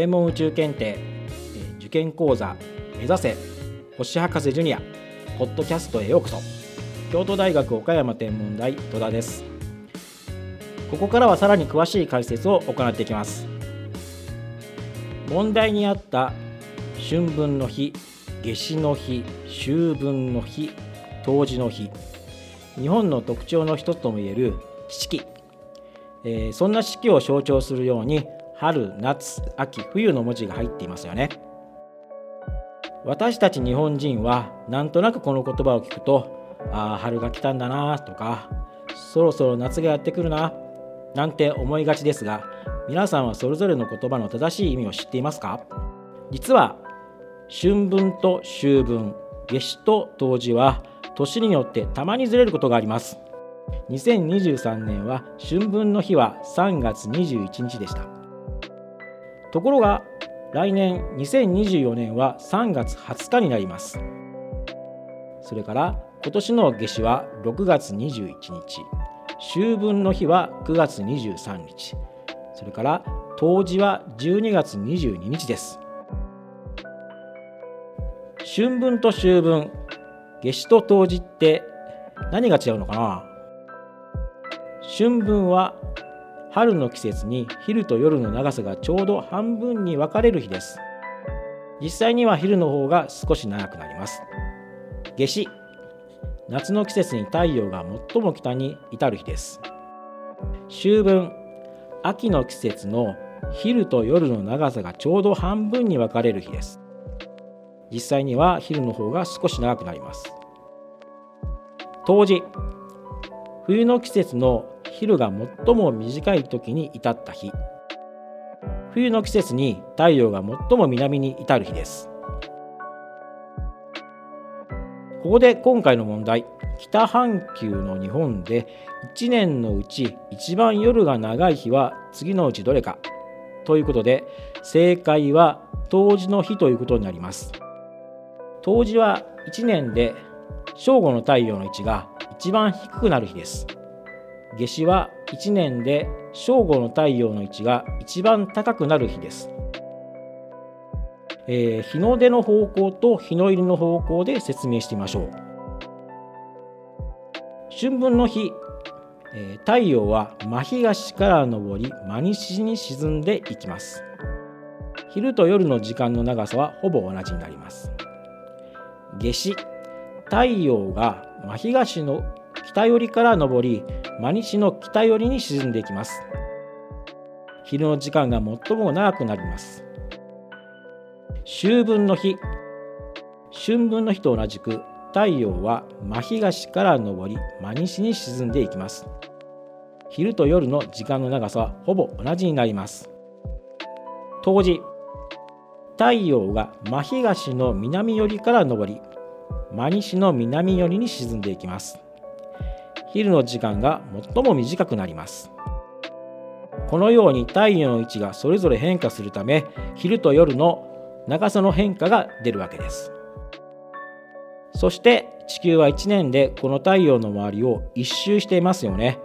天文宇宙検定受験講座目指せ星博士ジュニアポッドキャストへようこそ。京都大学岡山天文台戸田です。ここからはさらに詳しい解説を行っていきます。問題にあった春分の日夏至の日秋分の日冬至の日日本の特徴の一つともいえる四季、えー、そんな四季を象徴するように春夏秋冬の文字が入っていますよね。私たち日本人はなんとなくこの言葉を聞くとああ春が来たんだなとかそろそろ夏がやってくるななんて思いがちですが皆さんはそれぞれの言葉の正しい意味を知っていますか？実は春分と秋分夏至と冬至は年によってたまにずれることがあります。2023年は春分の日は3月21日でした。ところが来年2024年は3月20日になります。それから今年の夏至は6月21日。秋分の日は9月23日。それから冬至は12月22日です。春分と秋分夏至と冬至って何が違うのかな？春分は春の季節に昼と夜の長さがちょうど半分に分かれる日です。実際には昼の方が少し長くなります。夏至。夏の季節に太陽が最も北に至る日です。秋分。秋の季節の昼と夜の長さがちょうど半分に分かれる日です。実際には昼の方が少し長くなります。冬至。冬の季節の昼が最も短い時に至った日。冬の季節に太陽が最も南に至る日です。ここで今回の問題。北半球の日本で1年のうち一番夜が長い日は次のうちどれか。ということで正解は冬至の日ということになります。冬至は1年で正午の太陽の位置が一番低くなる日です。夏至は1年で正午の太陽の位置が一番高くなる日です、えー、日の出の方向と日の入りの方向で説明してみましょう。春分の日、えー、太陽は真東から昇り真西に沈んでいきます。昼と夜の時間の長さはほぼ同じになります。夏至太陽が真東の北寄りから昇り真西の北寄りに沈んでいきます。昼の時間が最も長くなります。秋分の日。春分の日と同じく太陽は真東から昇り真西に沈んでいきます。昼と夜の時間の長さはほぼ同じになります。冬至。太陽が真東の南寄りから昇り真西の南寄りに沈んでいきます。昼の時間が最も短くなります。このように太陽の位置がそれぞれ変化するため昼と夜の長さの変化が出るわけです。そして地球は1年でこの太陽の周りを1周していますよね。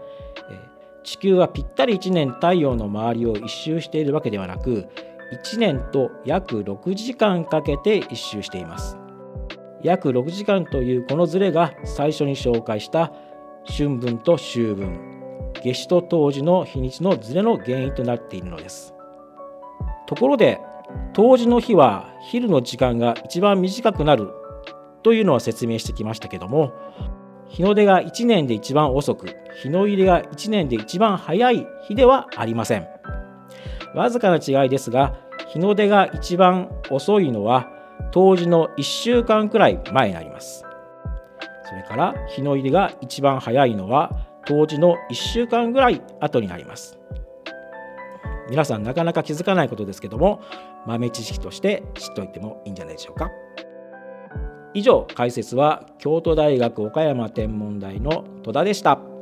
地球はぴったり1年太陽の周りを1周しているわけではなく1年と約6時間かけて1周しています。約6時間というこのズレが最初に紹介した春分と秋分夏至と冬至の日にちのズレの原因となっているのです。ところで冬至の日は昼の時間が一番短くなるというのは説明してきましたけども日の出が1年で一番遅く日の入りが1年で一番早い日ではありません。わずかな違いですが日の出が一番遅いのは冬至の1週間くらい前になります。それから日の入りが一番早いのは冬至の1週間ぐらい後になります皆さんなかなか気づかないことですけども豆知識として知っておいてもいいんじゃないでしょうか以上解説は京都大学岡山天文台の戸田でした。